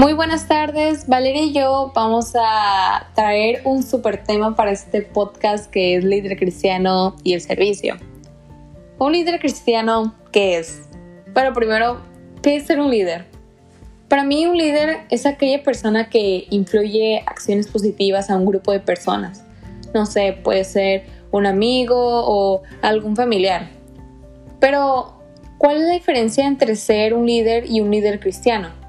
Muy buenas tardes, Valeria y yo vamos a traer un super tema para este podcast que es líder cristiano y el servicio. Un líder cristiano, ¿qué es? Pero primero, ¿qué es ser un líder? Para mí un líder es aquella persona que influye acciones positivas a un grupo de personas. No sé, puede ser un amigo o algún familiar. Pero, ¿cuál es la diferencia entre ser un líder y un líder cristiano?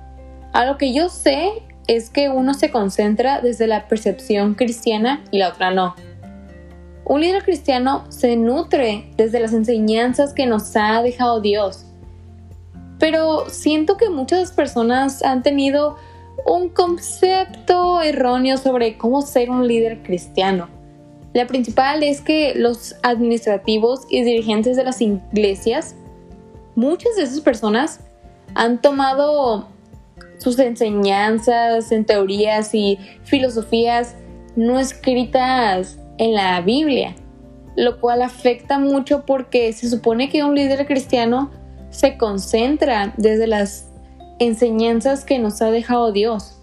A lo que yo sé es que uno se concentra desde la percepción cristiana y la otra no. Un líder cristiano se nutre desde las enseñanzas que nos ha dejado Dios. Pero siento que muchas personas han tenido un concepto erróneo sobre cómo ser un líder cristiano. La principal es que los administrativos y dirigentes de las iglesias, muchas de esas personas han tomado sus enseñanzas en teorías y filosofías no escritas en la Biblia, lo cual afecta mucho porque se supone que un líder cristiano se concentra desde las enseñanzas que nos ha dejado Dios.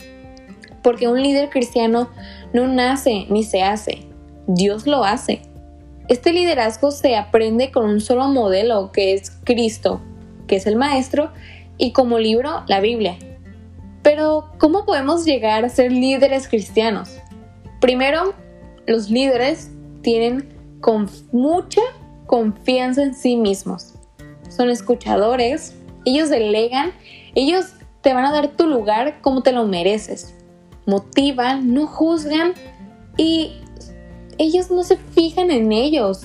Porque un líder cristiano no nace ni se hace, Dios lo hace. Este liderazgo se aprende con un solo modelo que es Cristo, que es el Maestro, y como libro la Biblia. Pero, ¿cómo podemos llegar a ser líderes cristianos? Primero, los líderes tienen con mucha confianza en sí mismos. Son escuchadores, ellos delegan, ellos te van a dar tu lugar como te lo mereces. Motivan, no juzgan y ellos no se fijan en ellos.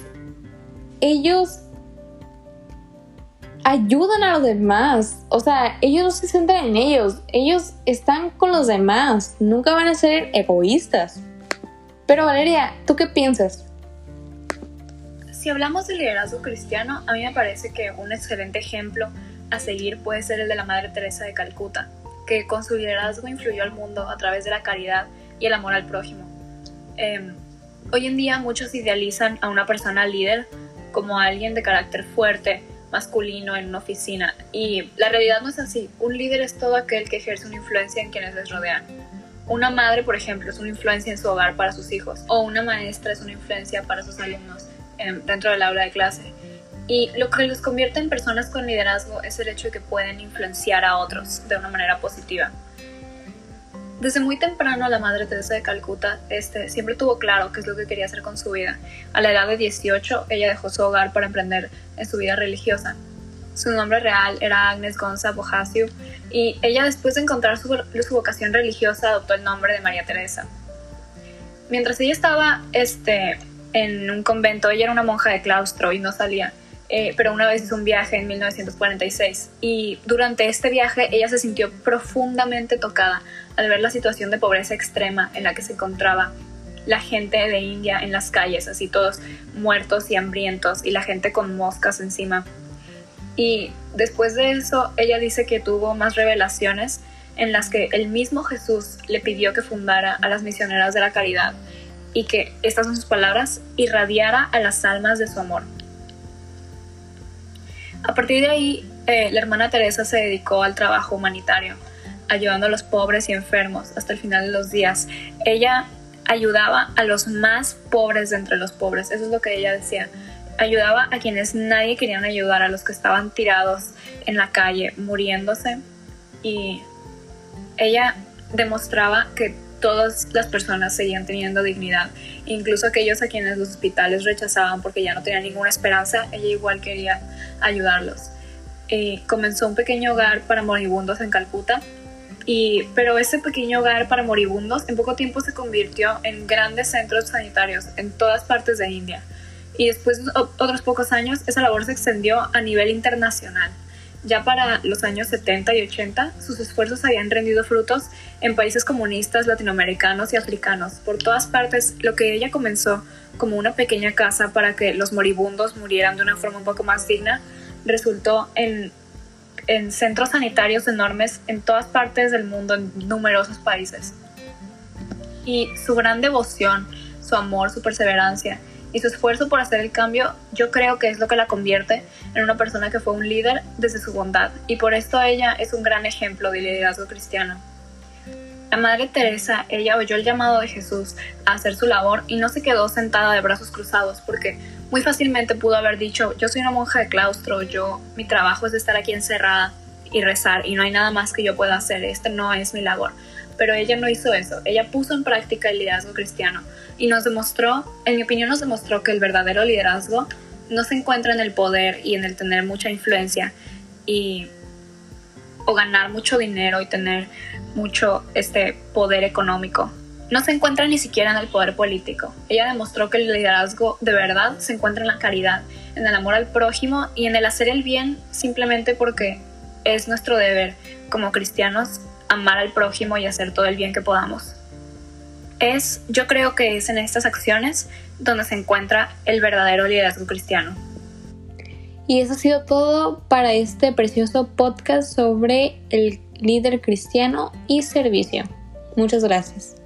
Ellos ayudan a los demás. O sea, ellos no se centran en ellos. Ellos están con los demás. Nunca van a ser egoístas. Pero Valeria, ¿tú qué piensas? Si hablamos de liderazgo cristiano, a mí me parece que un excelente ejemplo a seguir puede ser el de la Madre Teresa de Calcuta, que con su liderazgo influyó al mundo a través de la caridad y el amor al prójimo. Em, hoy en día muchos idealizan a una persona líder como alguien de carácter fuerte, masculino en una oficina. Y la realidad no es así. Un líder es todo aquel que ejerce una influencia en quienes les rodean. Una madre, por ejemplo, es una influencia en su hogar para sus hijos. O una maestra es una influencia para sus alumnos em, dentro del aula de clase. Y lo que los convierte en personas con liderazgo es el hecho de que pueden influenciar a otros de una manera positiva. Desde muy temprano la Madre Teresa de Calcuta este, siempre tuvo claro qué es lo que quería hacer con su vida. A la edad de 18 ella dejó su hogar para emprender en su vida religiosa. Su nombre real era Agnes Gonza Bojasiu y ella después de encontrar su, su, vocación religiosa adoptó el nombre de María Teresa. Mientras ella estaba este, en un convento, ella era una monja de claustro y no salía eh, pero una vez hizo un viaje en 1946 y durante este viaje ella se sintió profundamente tocada al ver la situación de pobreza extrema en la que se encontraba la gente de India en las calles, así todos muertos y hambrientos y la gente con moscas encima. Y después de eso ella dice que tuvo más revelaciones en las que el mismo Jesús le pidió que fundara a las misioneras de la caridad y que, estas son sus palabras, irradiara a las almas de su amor. A partir de ahí, eh, la hermana Teresa se dedicó al trabajo humanitario, ayudando a los pobres y enfermos hasta el final de los días. Ella ayudaba a los más pobres de entre los pobres, eso es lo que ella decía. Ayudaba a quienes nadie quería ayudar, a los que estaban tirados en la calle, muriéndose. Y ella demostraba que todas las personas seguían teniendo dignidad, incluso aquellos a quienes los hospitales rechazaban porque ya no tenían ninguna esperanza, ella igual quería ayudarlos. Eh, comenzó un pequeño hogar para moribundos en Calcuta, y, pero ese pequeño hogar para moribundos en poco tiempo se convirtió en grandes centros sanitarios en todas partes de India. Y después de otros pocos años, esa labor se extendió a nivel internacional. Ya para los años 70 y 80, sus esfuerzos habían rendido frutos en países comunistas latinoamericanos y africanos. Por todas partes, lo que ella comenzó como una pequeña casa para que los moribundos murieran de una forma un poco más digna, resultó en, en centros sanitarios enormes en todas partes del mundo, en numerosos países. Y su gran devoción, su amor, su perseverancia y su esfuerzo por hacer el cambio, yo creo que es lo que la convierte en una persona que fue un líder desde su bondad y por esto ella es un gran ejemplo de liderazgo cristiano. La Madre Teresa, ella oyó el llamado de Jesús a hacer su labor y no se quedó sentada de brazos cruzados porque muy fácilmente pudo haber dicho, yo soy una monja de claustro, yo mi trabajo es estar aquí encerrada y rezar y no hay nada más que yo pueda hacer, esta no es mi labor. Pero ella no hizo eso, ella puso en práctica el liderazgo cristiano y nos demostró, en mi opinión nos demostró que el verdadero liderazgo no se encuentra en el poder y en el tener mucha influencia y o ganar mucho dinero y tener mucho este poder económico. No se encuentra ni siquiera en el poder político. Ella demostró que el liderazgo de verdad se encuentra en la caridad, en el amor al prójimo y en el hacer el bien simplemente porque es nuestro deber como cristianos amar al prójimo y hacer todo el bien que podamos. Es, yo creo que es en estas acciones donde se encuentra el verdadero liderazgo cristiano. Y eso ha sido todo para este precioso podcast sobre el líder cristiano y servicio. Muchas gracias.